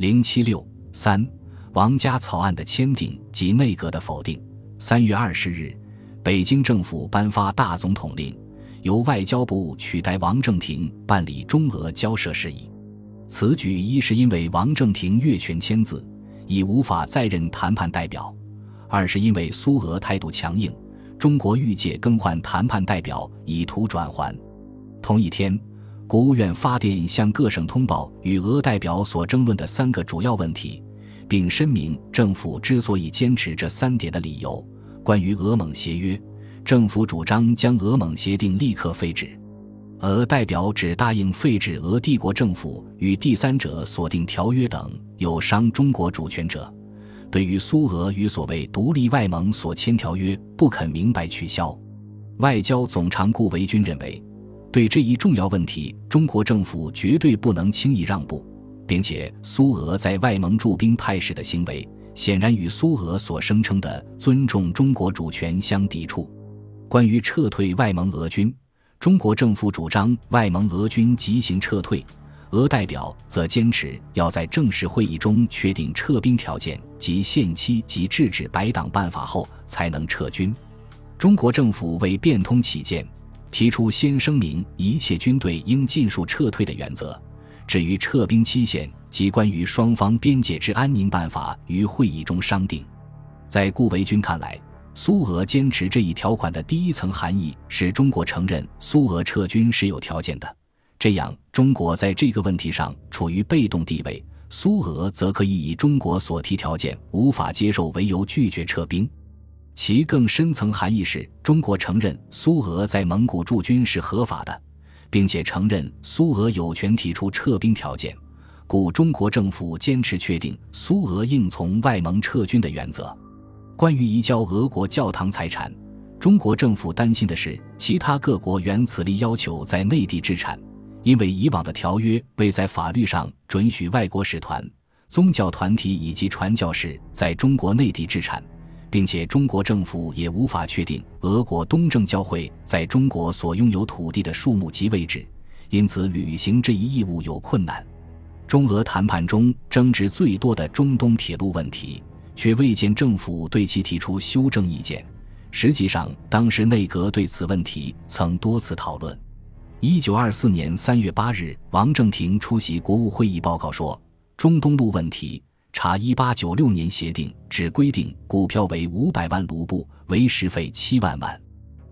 零七六三王家草案的签订及内阁的否定。三月二十日，北京政府颁发大总统令，由外交部取代王正廷办理中俄交涉事宜。此举一是因为王正廷越权签字，已无法再任谈判代表；二是因为苏俄态度强硬，中国欲借更换谈判代表以图转圜。同一天。国务院发电向各省通报与俄代表所争论的三个主要问题，并申明政府之所以坚持这三点的理由。关于俄蒙协约，政府主张将俄蒙协定立刻废止。俄代表只答应废止俄帝国政府与第三者所订条约等有伤中国主权者。对于苏俄与所谓独立外盟所签条约，不肯明白取消。外交总长顾维钧认为。对这一重要问题，中国政府绝对不能轻易让步，并且苏俄在外蒙驻兵派使的行为，显然与苏俄所声称的尊重中国主权相抵触。关于撤退外蒙俄军，中国政府主张外蒙俄军即行撤退，俄代表则坚持要在正式会议中确定撤兵条件及限期及制止白党办法后才能撤军。中国政府为变通起见。提出先声明一切军队应尽数撤退的原则。至于撤兵期限及关于双方边界之安宁办法，于会议中商定。在顾维钧看来，苏俄坚持这一条款的第一层含义是中国承认苏俄撤军是有条件的，这样中国在这个问题上处于被动地位，苏俄则可以以中国所提条件无法接受为由拒绝撤兵。其更深层含义是中国承认苏俄在蒙古驻军是合法的，并且承认苏俄有权提出撤兵条件，故中国政府坚持确定苏俄应从外蒙撤军的原则。关于移交俄国教堂财产，中国政府担心的是其他各国原此例要求在内地置产，因为以往的条约未在法律上准许外国使团、宗教团体以及传教士在中国内地置产。并且中国政府也无法确定俄国东正教会在中国所拥有土地的数目及位置，因此履行这一义务有困难。中俄谈判中争执最多的中东铁路问题，却未见政府对其提出修正意见。实际上，当时内阁对此问题曾多次讨论。一九二四年三月八日，王正廷出席国务会议报告说：“中东路问题。”查一八九六年协定只规定股票为五百万卢布，为时费七万万，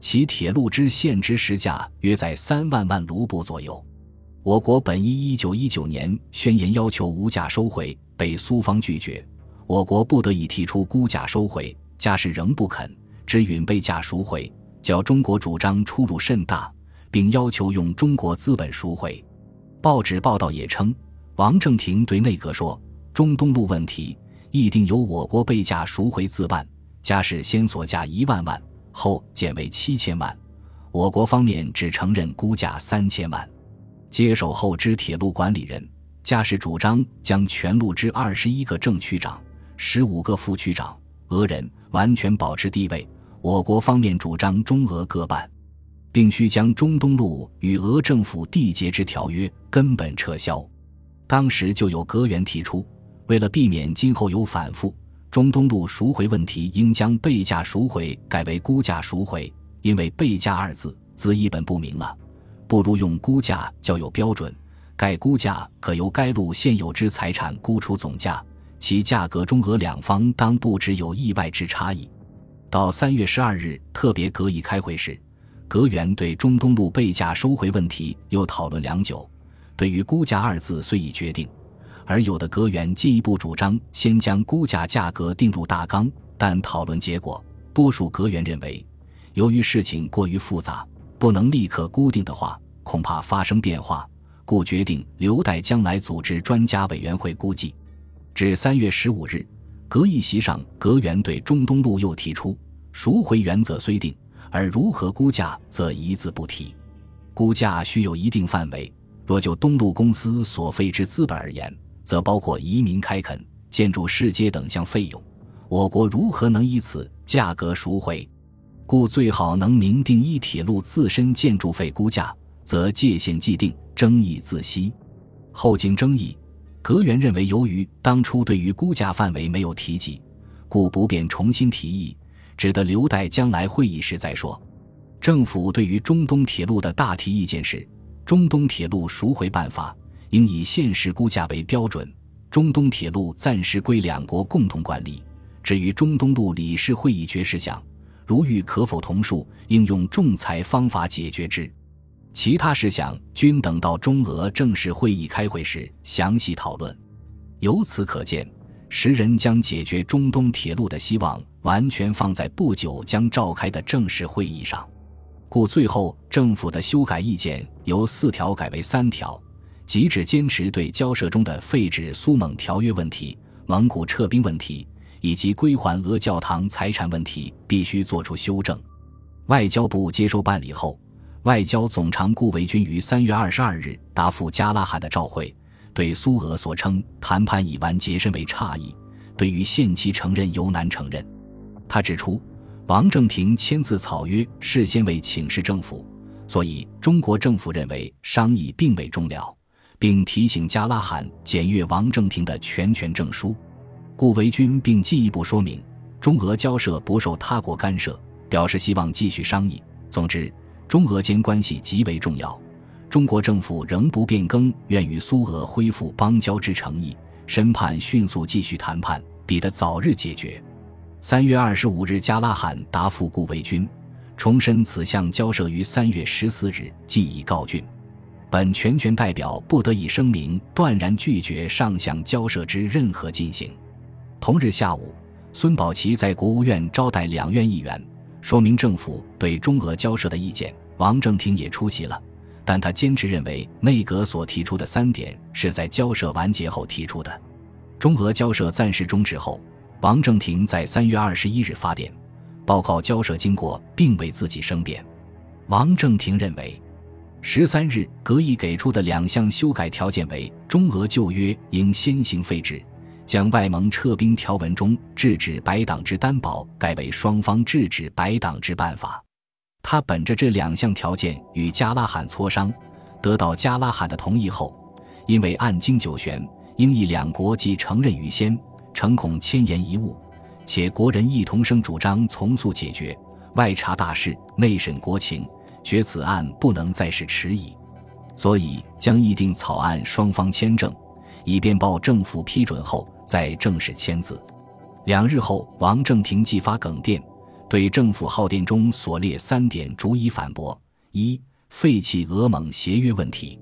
其铁路之现值实价约在三万万卢布左右。我国本依一九一九年宣言要求无价收回，被苏方拒绝，我国不得已提出估价收回，加士仍不肯，只允备价赎回，较中国主张出入甚大，并要求用中国资本赎回。报纸报道也称，王正廷对内阁说。中东路问题议定由我国备价赎回自办，加是先所价一万万，后减为七千万。我国方面只承认估价三千万。接手后之铁路管理人，加是主张将全路之二十一个正区长、十五个副区长俄人完全保持地位。我国方面主张中俄各半，并需将中东路与俄政府缔结之条约根本撤销。当时就有阁员提出。为了避免今后有反复，中东路赎回问题应将备价赎回改为估价赎回，因为备价二字字义本不明了，不如用估价较有标准。该估价可由该路现有之财产估出总价，其价格中俄两方当不只有意外之差异。到三月十二日特别阁议开会时，阁员对中东路备价收回问题又讨论良久，对于估价二字虽已决定。而有的阁员进一步主张先将估价价格定入大纲，但讨论结果，多数阁员认为，由于事情过于复杂，不能立刻固定的话，恐怕发生变化，故决定留待将来组织专家委员会估计。至三月十五日，阁议席上，阁员对中东路又提出赎回原则虽定，而如何估价则一字不提。估价需有一定范围，若就东路公司所费之资本而言。则包括移民开垦、建筑市街等项费用，我国如何能以此价格赎回？故最好能明定一铁路自身建筑费估价，则界限既定，争议自息。后经争议，阁员认为，由于当初对于估价范围没有提及，故不便重新提议，只得留待将来会议时再说。政府对于中东铁路的大体意见是：中东铁路赎回办法应以现实估价为标准，中东铁路暂时归两国共同管理。至于中东路理事会议决事项，如遇可否同数，应用仲裁方法解决之。其他事项均等到中俄正式会议开会时详细讨论。由此可见，时人将解决中东铁路的希望完全放在不久将召开的正式会议上，故最后政府的修改意见由四条改为三条，即只坚持对交涉中的废止苏蒙条约问题、蒙古撤兵问题以及归还俄教堂财产问题必须作出修正。外交部接收办理后。外交总长顾维钧于三月二十二日答复加拉罕的召会，对苏俄所称谈判已完结深为诧异，对于限期承认尤难承认。他指出，王正廷签字草约事先未请示政府，所以中国政府认为商议并未终了，并提醒加拉罕检阅王正廷的全权证书。顾维钧并进一步说明，中俄交涉不受他国干涉，表示希望继续商议。总之。中俄间关系极为重要，中国政府仍不变更愿与苏俄恢复邦交之诚意，深盼迅速继续谈判，彼得早日解决。三月二十五日，加拉罕答复顾维钧，重申此项交涉于三月十四日即已告竣，本全权代表不得以声明断然拒绝上项交涉之任何进行。同日下午，孙宝琦在国务院招待两院议员。说明政府对中俄交涉的意见，王正廷也出席了，但他坚持认为内阁所提出的三点是在交涉完结后提出的。中俄交涉暂时终止后，王正廷在三月二十一日发电，报告交涉经过，并为自己申辩。王正廷认为，十三日阁议给出的两项修改条件为：中俄旧约应先行废止。将外蒙撤兵条文中制止白党之担保改为双方制止白党之办法。他本着这两项条件与加拉罕磋商，得到加拉罕的同意后，因为案经九旋，英意两国既承认于先，诚恐千言一误，且国人亦同声主张从速解决，外查大事，内审国情，决此案不能再是迟疑，所以将议定草案双方签证，以便报政府批准后。再正式签字，两日后，王正廷寄发耿电，对政府号电中所列三点逐一反驳：一、废弃俄蒙协约问题。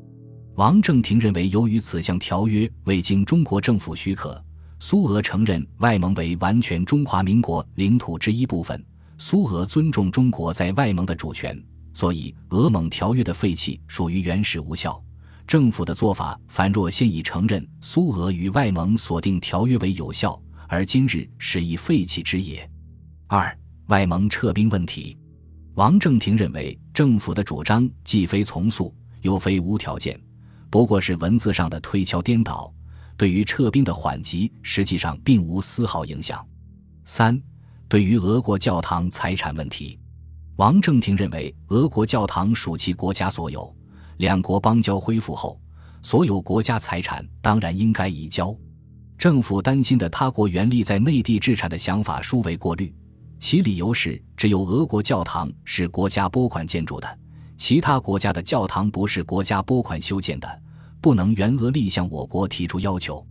王正廷认为，由于此项条约未经中国政府许可，苏俄承认外蒙为完全中华民国领土之一部分，苏俄尊重中国在外蒙的主权，所以俄蒙条约的废弃属于原始无效。政府的做法，凡若现已承认苏俄与外蒙所订条约为有效，而今日是以废弃之也。二、外蒙撤兵问题，王正廷认为政府的主张既非从速，又非无条件，不过是文字上的推敲颠倒，对于撤兵的缓急实际上并无丝毫影响。三、对于俄国教堂财产问题，王正廷认为俄国教堂属其国家所有。两国邦交恢复后，所有国家财产当然应该移交。政府担心的他国原力在内地置产的想法殊为过虑，其理由是只有俄国教堂是国家拨款建筑的，其他国家的教堂不是国家拨款修建的，不能原俄力向我国提出要求。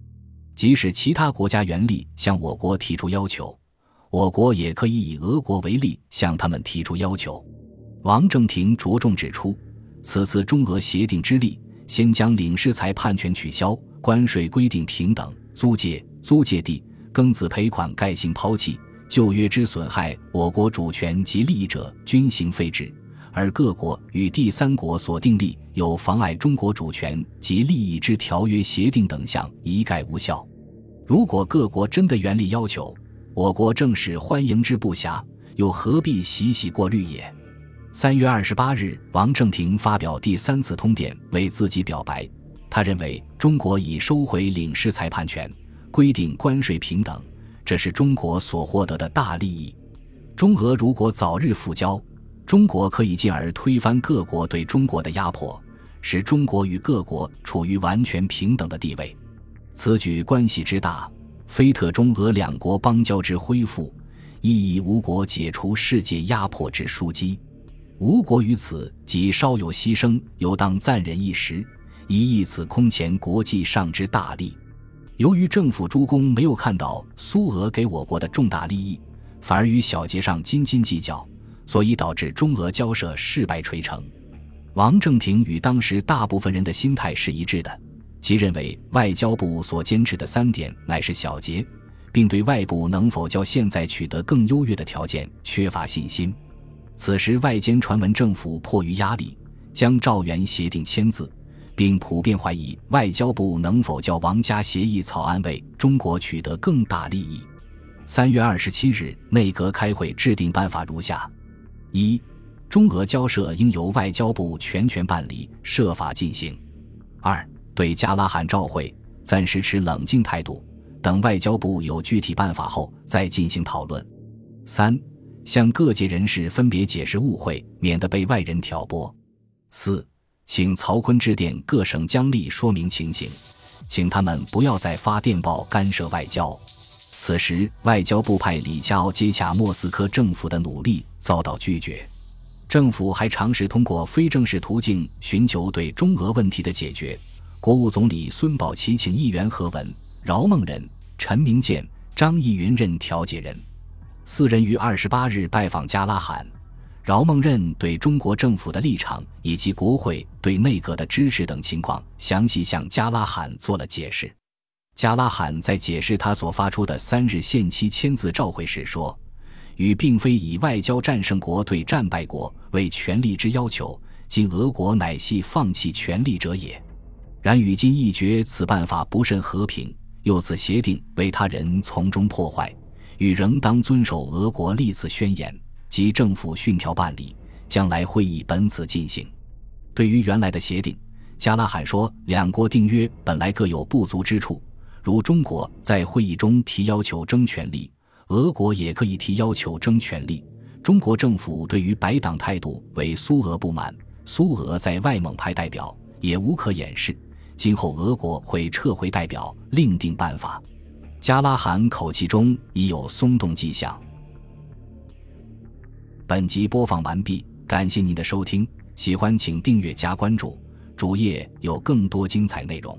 即使其他国家原力向我国提出要求，我国也可以以俄国为例向他们提出要求。王正廷着重指出。此次中俄协定之力，先将领事裁判权取消，关税规定平等，租界、租界地、庚子赔款概行抛弃，旧约之损害我国主权及利益者均行废止，而各国与第三国所订立有妨碍中国主权及利益之条约协定等项一概无效。如果各国真的原力要求，我国正是欢迎之不暇，又何必洗洗过滤也？三月二十八日，王正廷发表第三次通电，为自己表白。他认为中国已收回领事裁判权，规定关税平等，这是中国所获得的大利益。中俄如果早日复交，中国可以进而推翻各国对中国的压迫，使中国与各国处于完全平等的地位。此举关系之大，非特中俄两国邦交之恢复，亦以吴国解除世界压迫之枢机。吴国于此即稍有牺牲，犹当赞人一时，以益此空前国际上之大利。由于政府诸公没有看到苏俄给我国的重大利益，反而与小节上斤斤计较，所以导致中俄交涉事败垂成。王正廷与当时大部分人的心态是一致的，即认为外交部所坚持的三点乃是小节，并对外部能否较现在取得更优越的条件缺乏信心。此时外间传闻，政府迫于压力将赵元协定签字，并普遍怀疑外交部能否较王家协议草案为中国取得更大利益。三月二十七日，内阁开会制定办法如下：一、中俄交涉应由外交部全权办理，设法进行；二、对加拉罕召会暂时持冷静态度，等外交部有具体办法后再进行讨论；三。向各界人士分别解释误会，免得被外人挑拨。四，请曹锟致电各省将吏，说明情形，请他们不要再发电报干涉外交。此时，外交部派李家傲接洽莫斯科政府的努力遭到拒绝。政府还尝试通过非正式途径寻求对中俄问题的解决。国务总理孙宝琦请议员何文、饶孟仁、陈明建、张义云任调解人。四人于二十八日拜访加拉罕，饶孟任对中国政府的立场以及国会对内阁的支持等情况详细向加拉罕做了解释。加拉罕在解释他所发出的三日限期签字召会时说：“与并非以外交战胜国对战败国为权力之要求，今俄国乃系放弃权力者也。然与今一决此办法不甚和平，又此协定为他人从中破坏。”与仍当遵守俄国历次宣言及政府训条办理，将来会议本此进行。对于原来的协定，加拉罕说，两国订约本来各有不足之处，如中国在会议中提要求争权利，俄国也可以提要求争权利。中国政府对于白党态度为苏俄不满，苏俄在外蒙派代表也无可掩饰。今后俄国会撤回代表，另定办法。加拉罕口气中已有松动迹象。本集播放完毕，感谢您的收听，喜欢请订阅加关注，主页有更多精彩内容。